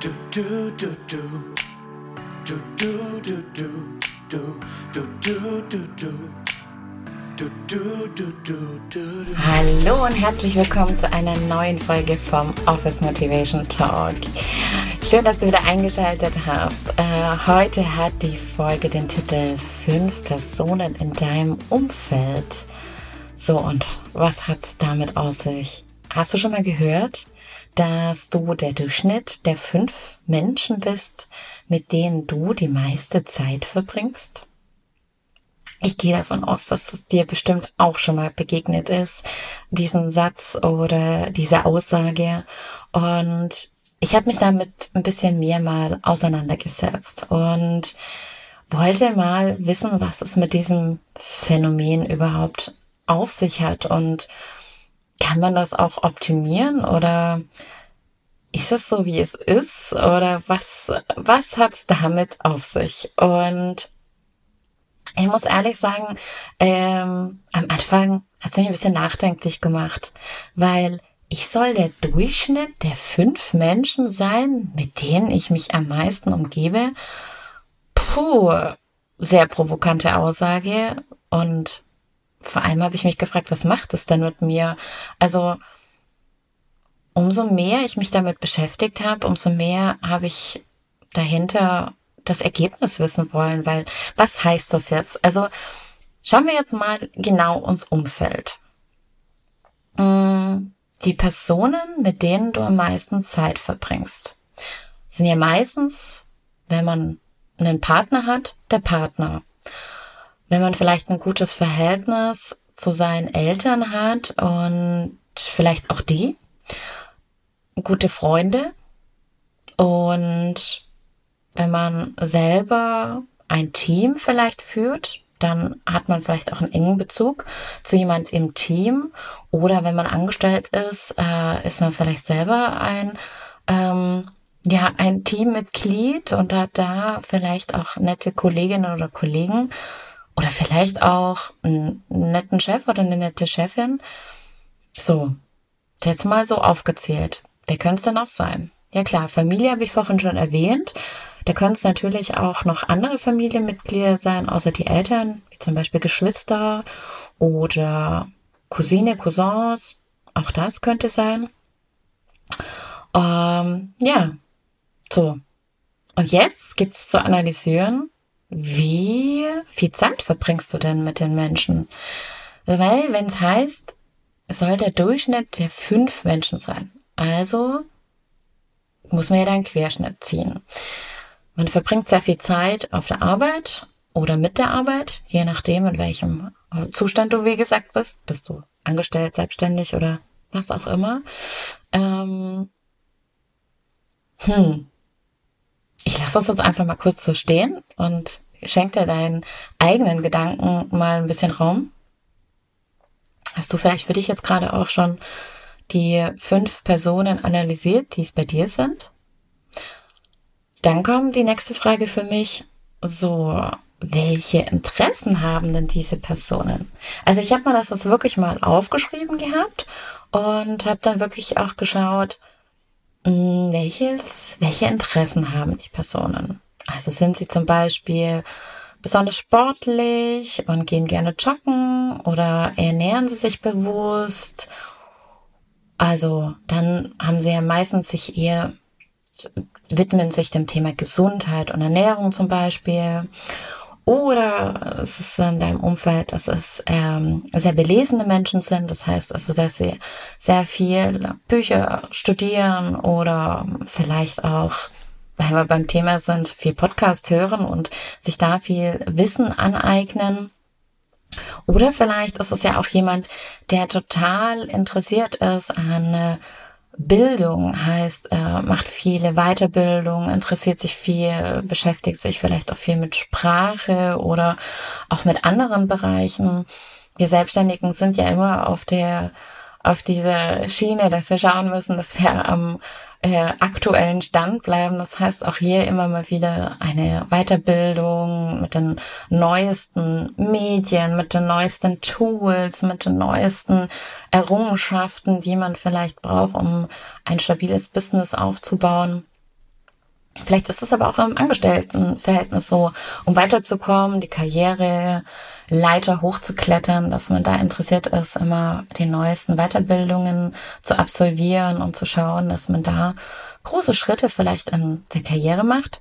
Du, du, du, du. Du, du, du, du. Du, du, du, du, du. Hallo und herzlich willkommen zu einer neuen Folge vom Office Motivation Talk. Schön, dass du wieder eingeschaltet hast. Äh, heute hat die Folge den Titel Fünf Personen in deinem Umfeld. So, und was hat's damit aus sich? Hast du schon mal gehört, dass du der Durchschnitt der fünf Menschen bist, mit denen du die meiste Zeit verbringst? Ich gehe davon aus, dass es dir bestimmt auch schon mal begegnet ist, diesen Satz oder diese Aussage. Und ich habe mich damit ein bisschen mehr mal auseinandergesetzt und wollte mal wissen, was es mit diesem Phänomen überhaupt auf sich hat und kann man das auch optimieren oder ist es so, wie es ist? Oder was, was hat's damit auf sich? Und ich muss ehrlich sagen, ähm, am Anfang hat's mich ein bisschen nachdenklich gemacht, weil ich soll der Durchschnitt der fünf Menschen sein, mit denen ich mich am meisten umgebe. Puh, sehr provokante Aussage und vor allem habe ich mich gefragt, was macht es denn mit mir? Also umso mehr ich mich damit beschäftigt habe, umso mehr habe ich dahinter das Ergebnis wissen wollen, weil was heißt das jetzt? Also schauen wir jetzt mal genau uns Umfeld. Mm, die Personen, mit denen du am meisten Zeit verbringst, sind ja meistens, wenn man einen Partner hat, der Partner wenn man vielleicht ein gutes Verhältnis zu seinen Eltern hat und vielleicht auch die, gute Freunde und wenn man selber ein Team vielleicht führt, dann hat man vielleicht auch einen engen Bezug zu jemand im Team oder wenn man angestellt ist, äh, ist man vielleicht selber ein ähm, ja ein Teammitglied und hat da vielleicht auch nette Kolleginnen oder Kollegen oder vielleicht auch einen netten Chef oder eine nette Chefin. So, jetzt mal so aufgezählt. Wer könnte es denn auch sein? Ja klar, Familie habe ich vorhin schon erwähnt. Da können es natürlich auch noch andere Familienmitglieder sein, außer die Eltern, wie zum Beispiel Geschwister oder Cousine, Cousins. Auch das könnte sein. Ähm, ja, so. Und jetzt gibt's zu analysieren, wie viel Zeit verbringst du denn mit den Menschen? Weil, wenn es heißt, es soll der Durchschnitt der fünf Menschen sein. Also muss man ja dann Querschnitt ziehen. Man verbringt sehr viel Zeit auf der Arbeit oder mit der Arbeit, je nachdem, in welchem Zustand du, wie gesagt, bist. Bist du angestellt, selbstständig oder was auch immer. Ähm, hm, ich lasse das jetzt einfach mal kurz so stehen und schenk dir deinen eigenen Gedanken mal ein bisschen Raum. Hast du vielleicht für dich jetzt gerade auch schon die fünf Personen analysiert, die es bei dir sind? Dann kommt die nächste Frage für mich. So, welche Interessen haben denn diese Personen? Also ich habe mir das jetzt wirklich mal aufgeschrieben gehabt und habe dann wirklich auch geschaut, hm, welches, welche Interessen haben die Personen? Also sind sie zum Beispiel besonders sportlich und gehen gerne joggen oder ernähren sie sich bewusst? Also dann haben sie ja meistens sich eher widmen sich dem Thema Gesundheit und Ernährung zum Beispiel oder es ist in deinem Umfeld, dass es ähm, sehr belesene Menschen sind. Das heißt also, dass sie sehr viel Bücher studieren oder vielleicht auch, weil wir beim Thema sind, viel Podcast hören und sich da viel Wissen aneignen. Oder vielleicht ist es ja auch jemand, der total interessiert ist an Bildung heißt, er macht viele Weiterbildung, interessiert sich viel, beschäftigt sich vielleicht auch viel mit Sprache oder auch mit anderen Bereichen. Wir Selbstständigen sind ja immer auf der, auf dieser Schiene, dass wir schauen müssen, dass wir am äh, aktuellen Stand bleiben. Das heißt auch hier immer mal wieder eine Weiterbildung mit den neuesten Medien, mit den neuesten Tools, mit den neuesten Errungenschaften, die man vielleicht braucht, um ein stabiles Business aufzubauen. Vielleicht ist es aber auch im Angestelltenverhältnis so, um weiterzukommen, die Karriere, Leiter hochzuklettern, dass man da interessiert ist, immer die neuesten Weiterbildungen zu absolvieren und zu schauen, dass man da große Schritte vielleicht in der Karriere macht.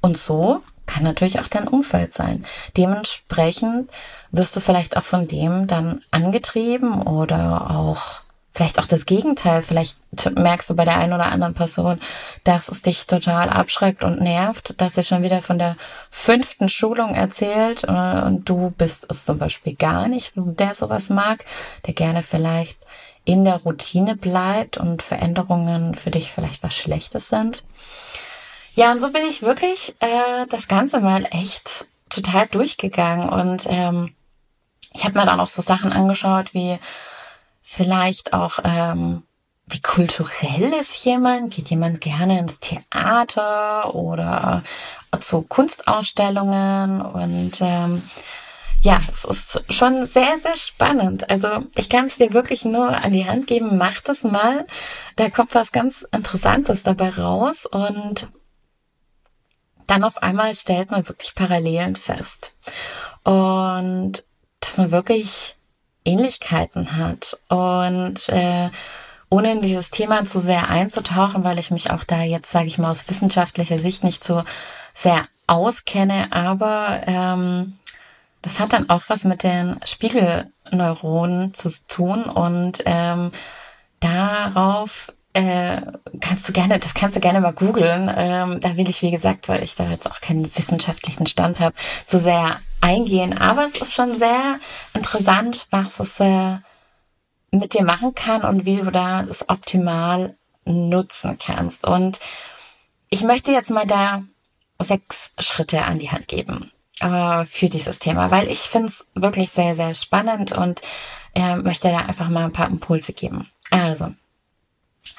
Und so kann natürlich auch dein Umfeld sein. Dementsprechend wirst du vielleicht auch von dem dann angetrieben oder auch vielleicht auch das Gegenteil. Vielleicht merkst du bei der einen oder anderen Person, dass es dich total abschreckt und nervt, dass sie schon wieder von der fünften Schulung erzählt äh, und du bist es zum Beispiel gar nicht, der sowas mag, der gerne vielleicht in der Routine bleibt und Veränderungen für dich vielleicht was Schlechtes sind. Ja, und so bin ich wirklich äh, das Ganze mal echt total durchgegangen und ähm, ich habe mir dann auch so Sachen angeschaut wie vielleicht auch, ähm, wie kulturell ist jemand? Geht jemand gerne ins Theater oder zu Kunstausstellungen? Und ähm, ja, es ist schon sehr, sehr spannend. Also ich kann es dir wirklich nur an die Hand geben, mach das mal. Da kommt was ganz Interessantes dabei raus und dann auf einmal stellt man wirklich Parallelen fest. Und dass man wirklich Ähnlichkeiten hat. Und äh, ohne in dieses Thema zu sehr einzutauchen, weil ich mich auch da jetzt, sage ich mal, aus wissenschaftlicher Sicht nicht so sehr auskenne, aber ähm, das hat dann auch was mit den Spiegelneuronen zu tun und ähm, darauf äh, kannst du gerne, das kannst du gerne mal googeln. Ähm, da will ich, wie gesagt, weil ich da jetzt auch keinen wissenschaftlichen Stand habe, zu sehr eingehen. Aber es ist schon sehr interessant, was es äh, mit dir machen kann und wie du da es optimal nutzen kannst. Und ich möchte jetzt mal da sechs Schritte an die Hand geben äh, für dieses Thema, weil ich finde es wirklich sehr, sehr spannend und äh, möchte da einfach mal ein paar Impulse geben. Also,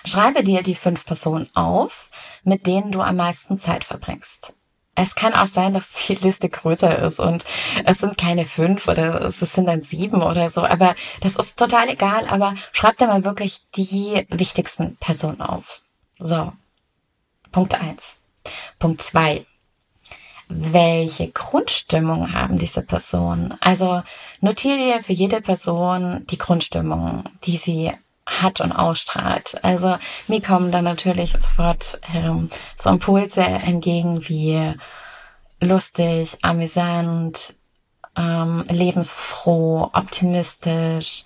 Schreibe dir die fünf Personen auf, mit denen du am meisten Zeit verbringst. Es kann auch sein, dass die Liste größer ist und es sind keine fünf oder es sind dann sieben oder so, aber das ist total egal, aber schreib dir mal wirklich die wichtigsten Personen auf. So. Punkt eins. Punkt zwei. Welche Grundstimmung haben diese Personen? Also notiere dir für jede Person die Grundstimmung, die sie hat und ausstrahlt. Also mir kommen dann natürlich sofort ähm, so Impulse entgegen wie lustig, amüsant, ähm, lebensfroh, optimistisch,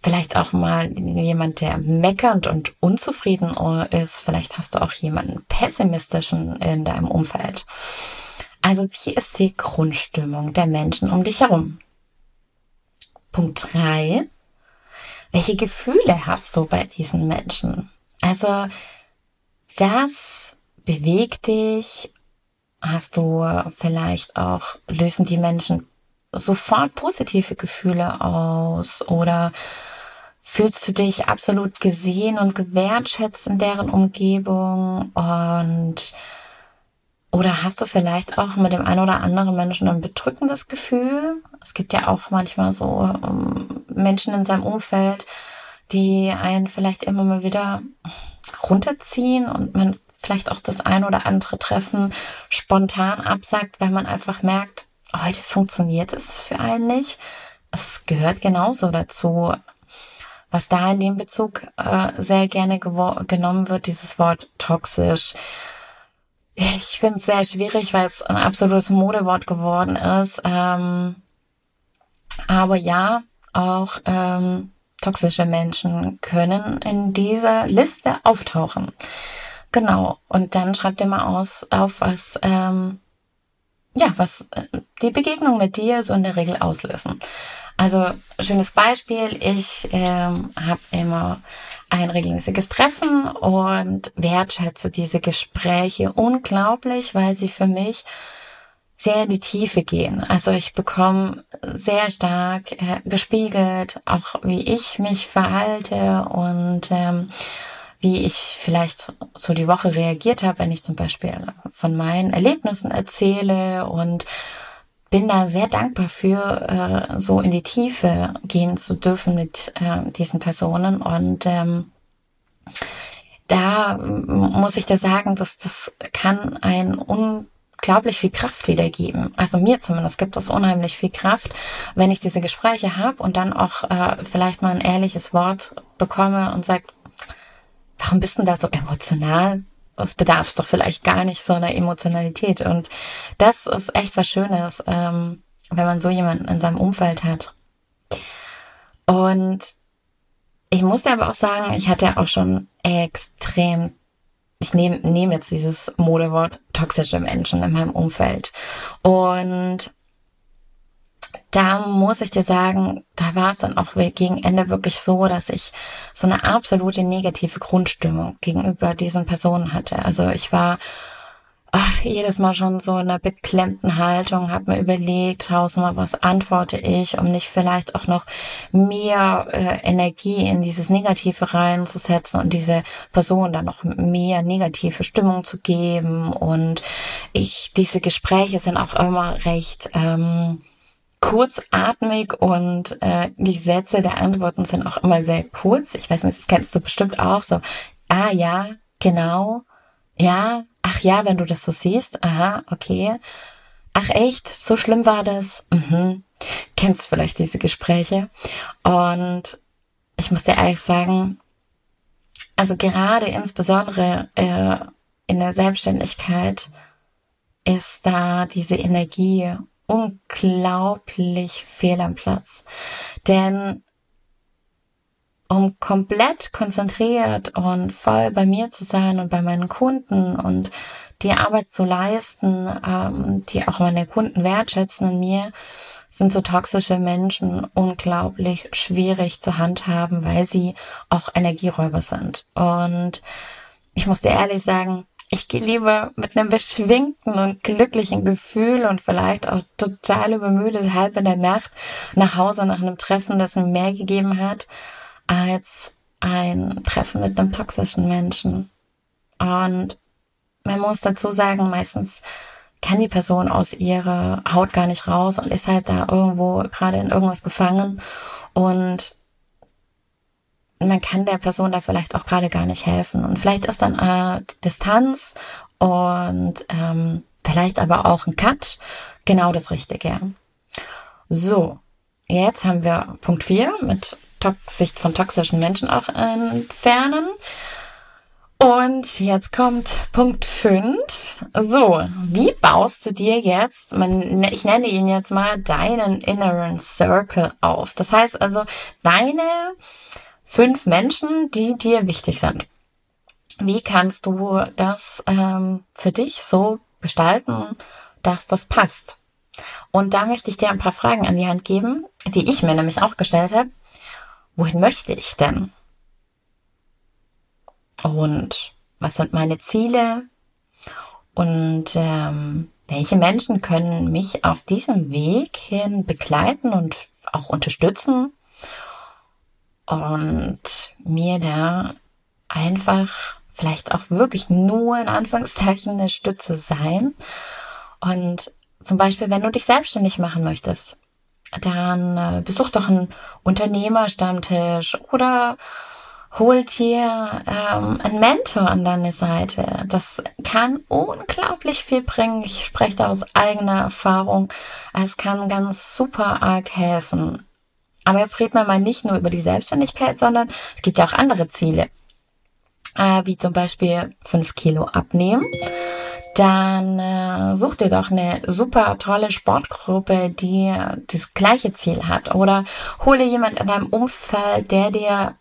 vielleicht auch mal jemand, der meckernd und unzufrieden ist. Vielleicht hast du auch jemanden pessimistischen in deinem Umfeld. Also wie ist die Grundstimmung der Menschen um dich herum? Punkt drei welche Gefühle hast du bei diesen Menschen? Also, was bewegt dich? Hast du vielleicht auch, lösen die Menschen sofort positive Gefühle aus oder fühlst du dich absolut gesehen und gewertschätzt in deren Umgebung und oder hast du vielleicht auch mit dem einen oder anderen Menschen ein bedrückendes Gefühl? Es gibt ja auch manchmal so ähm, Menschen in seinem Umfeld, die einen vielleicht immer mal wieder runterziehen und man vielleicht auch das ein oder andere Treffen spontan absagt, weil man einfach merkt, heute funktioniert es für einen nicht. Es gehört genauso dazu. Was da in dem Bezug äh, sehr gerne genommen wird, dieses Wort toxisch, ich finde es sehr schwierig, weil es ein absolutes Modewort geworden ist. Ähm, aber ja, auch ähm, toxische Menschen können in dieser Liste auftauchen. Genau. Und dann schreibt ihr mal aus, auf was, ähm, ja, was äh, die Begegnung mit dir so in der Regel auslösen. Also schönes Beispiel, ich ähm, habe immer ein regelmäßiges Treffen und wertschätze diese Gespräche unglaublich, weil sie für mich sehr in die Tiefe gehen. Also ich bekomme sehr stark äh, gespiegelt, auch wie ich mich verhalte und ähm, wie ich vielleicht so die Woche reagiert habe, wenn ich zum Beispiel von meinen Erlebnissen erzähle und bin da sehr dankbar für, äh, so in die Tiefe gehen zu dürfen mit äh, diesen Personen und ähm, da muss ich dir sagen, dass das kann ein unglaublich viel Kraft wiedergeben. Also mir zumindest gibt es unheimlich viel Kraft, wenn ich diese Gespräche habe und dann auch äh, vielleicht mal ein ehrliches Wort bekomme und sagt, warum bist denn da so emotional? Es bedarf doch vielleicht gar nicht so einer Emotionalität. Und das ist echt was Schönes, ähm, wenn man so jemanden in seinem Umfeld hat. Und ich musste aber auch sagen, ich hatte auch schon extrem, ich nehme nehm jetzt dieses Modewort toxische Menschen in meinem Umfeld. Und da muss ich dir sagen, da war es dann auch gegen Ende wirklich so, dass ich so eine absolute negative Grundstimmung gegenüber diesen Personen hatte. Also ich war ach, jedes Mal schon so in einer beklemmten Haltung, habe mir überlegt, tausendmal, was antworte ich, um nicht vielleicht auch noch mehr äh, Energie in dieses Negative reinzusetzen und diese Person dann noch mehr negative Stimmung zu geben. Und ich, diese Gespräche sind auch immer recht ähm, kurzatmig und äh, die Sätze der Antworten sind auch immer sehr kurz. Ich weiß nicht, das kennst du bestimmt auch so. Ah ja, genau. Ja, ach ja, wenn du das so siehst, aha, okay. Ach echt, so schlimm war das? Mhm. Kennst vielleicht diese Gespräche? Und ich muss dir ehrlich sagen, also gerade insbesondere äh, in der Selbstständigkeit ist da diese Energie unglaublich fehl am Platz. Denn um komplett konzentriert und voll bei mir zu sein und bei meinen Kunden und die Arbeit zu leisten, ähm, die auch meine Kunden wertschätzen in mir, sind so toxische Menschen unglaublich schwierig zu handhaben, weil sie auch Energieräuber sind. Und ich muss dir ehrlich sagen, ich gehe lieber mit einem beschwingten und glücklichen Gefühl und vielleicht auch total übermüdet halb in der Nacht nach Hause nach einem Treffen, das mir mehr gegeben hat, als ein Treffen mit einem toxischen Menschen. Und man muss dazu sagen, meistens kann die Person aus ihrer Haut gar nicht raus und ist halt da irgendwo gerade in irgendwas gefangen und man kann der Person da vielleicht auch gerade gar nicht helfen. Und vielleicht ist dann äh, Distanz und ähm, vielleicht aber auch ein Cut genau das Richtige. So, jetzt haben wir Punkt 4 mit Sicht von toxischen Menschen auch entfernen. Und jetzt kommt Punkt 5. So, wie baust du dir jetzt, man, ich nenne ihn jetzt mal deinen inneren Circle auf? Das heißt also, deine fünf Menschen, die dir wichtig sind. Wie kannst du das ähm, für dich so gestalten, dass das passt? Und da möchte ich dir ein paar Fragen an die Hand geben, die ich mir nämlich auch gestellt habe wohin möchte ich denn? Und was sind meine Ziele? Und ähm, welche Menschen können mich auf diesem Weg hin begleiten und auch unterstützen und mir da einfach vielleicht auch wirklich nur in Anführungszeichen eine Stütze sein. Und zum Beispiel, wenn du dich selbstständig machen möchtest, dann äh, besuch doch einen Unternehmerstammtisch oder hol dir ähm, einen Mentor an deine Seite. Das kann unglaublich viel bringen. Ich spreche da aus eigener Erfahrung. Es kann ganz super arg helfen. Aber jetzt reden wir mal nicht nur über die Selbstständigkeit, sondern es gibt ja auch andere Ziele. Äh, wie zum Beispiel fünf Kilo abnehmen dann äh, such dir doch eine super tolle Sportgruppe, die das gleiche Ziel hat. Oder hole jemand in deinem Umfeld, der dir,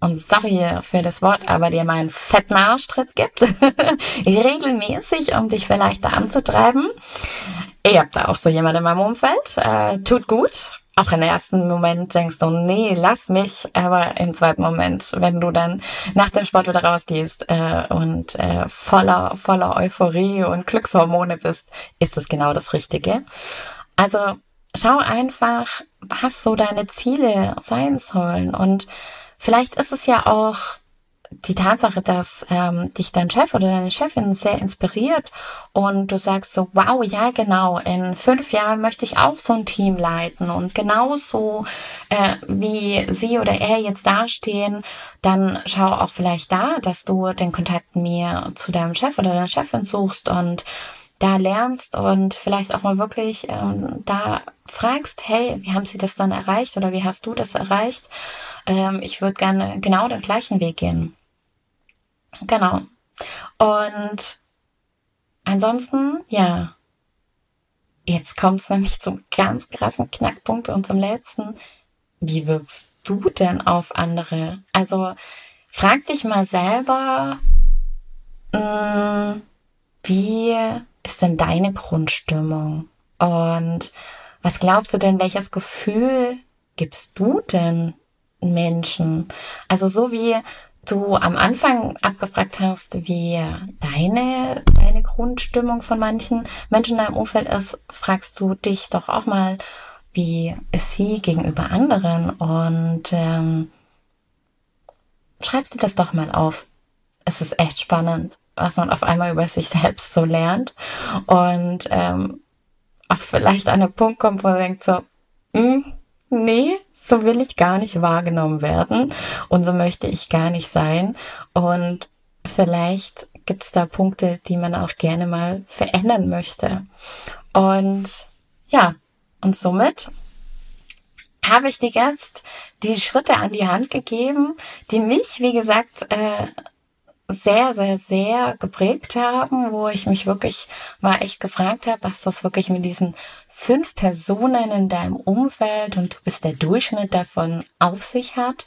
und sorry für das Wort, aber dir mal einen fetten Arschtritt gibt, regelmäßig, um dich vielleicht da anzutreiben. Ich hab da auch so jemand in meinem Umfeld. Äh, tut gut auch im ersten Moment denkst du, nee, lass mich, aber im zweiten Moment, wenn du dann nach dem Sport wieder rausgehst äh, und äh, voller, voller Euphorie und Glückshormone bist, ist das genau das Richtige. Also schau einfach, was so deine Ziele sein sollen und vielleicht ist es ja auch die Tatsache, dass ähm, dich dein Chef oder deine Chefin sehr inspiriert und du sagst so, wow, ja genau, in fünf Jahren möchte ich auch so ein Team leiten und genauso äh, wie sie oder er jetzt dastehen, dann schau auch vielleicht da, dass du den Kontakt mir zu deinem Chef oder deiner Chefin suchst und da lernst und vielleicht auch mal wirklich ähm, da fragst, hey, wie haben sie das dann erreicht oder wie hast du das erreicht? Ähm, ich würde gerne genau den gleichen Weg gehen. Genau. Und ansonsten, ja. Jetzt kommt es nämlich zum ganz krassen Knackpunkt und zum letzten. Wie wirkst du denn auf andere? Also frag dich mal selber, mh, mm, wie ist denn deine Grundstimmung? Und was glaubst du denn, welches Gefühl gibst du denn Menschen? Also so wie du am Anfang abgefragt hast, wie deine, deine Grundstimmung von manchen Menschen in deinem Umfeld ist, fragst du dich doch auch mal, wie ist sie gegenüber anderen und ähm, schreibst dir das doch mal auf. Es ist echt spannend, was man auf einmal über sich selbst so lernt und ähm, auch vielleicht an einen Punkt kommt, wo man denkt so, mm, nee, so will ich gar nicht wahrgenommen werden und so möchte ich gar nicht sein. Und vielleicht gibt es da Punkte, die man auch gerne mal verändern möchte. Und ja, und somit habe ich dir jetzt die Schritte an die Hand gegeben, die mich, wie gesagt, äh, sehr, sehr, sehr geprägt haben, wo ich mich wirklich mal echt gefragt habe, was das wirklich mit diesen fünf Personen in deinem Umfeld und du bist der Durchschnitt davon auf sich hat.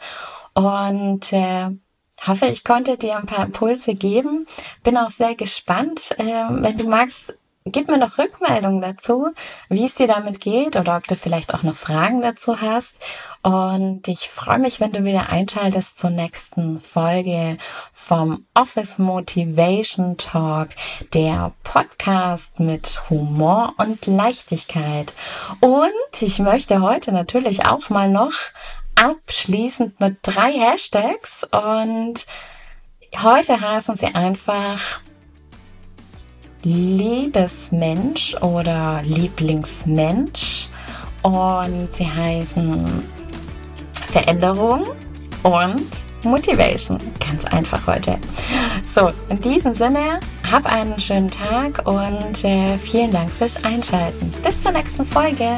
Und äh, hoffe, ich konnte dir ein paar Impulse geben. Bin auch sehr gespannt. Äh, wenn du magst, gib mir noch Rückmeldung dazu, wie es dir damit geht oder ob du vielleicht auch noch Fragen dazu hast. Und ich freue mich, wenn du wieder einschaltest zur nächsten Folge vom Office Motivation Talk, der Podcast mit Humor und Leichtigkeit. Und ich möchte heute natürlich auch mal noch abschließend mit drei Hashtags und heute heißen sie einfach Liebesmensch oder Lieblingsmensch und sie heißen Veränderung und Motivation. Ganz einfach heute. So, in diesem Sinne, hab einen schönen Tag und äh, vielen Dank fürs Einschalten. Bis zur nächsten Folge.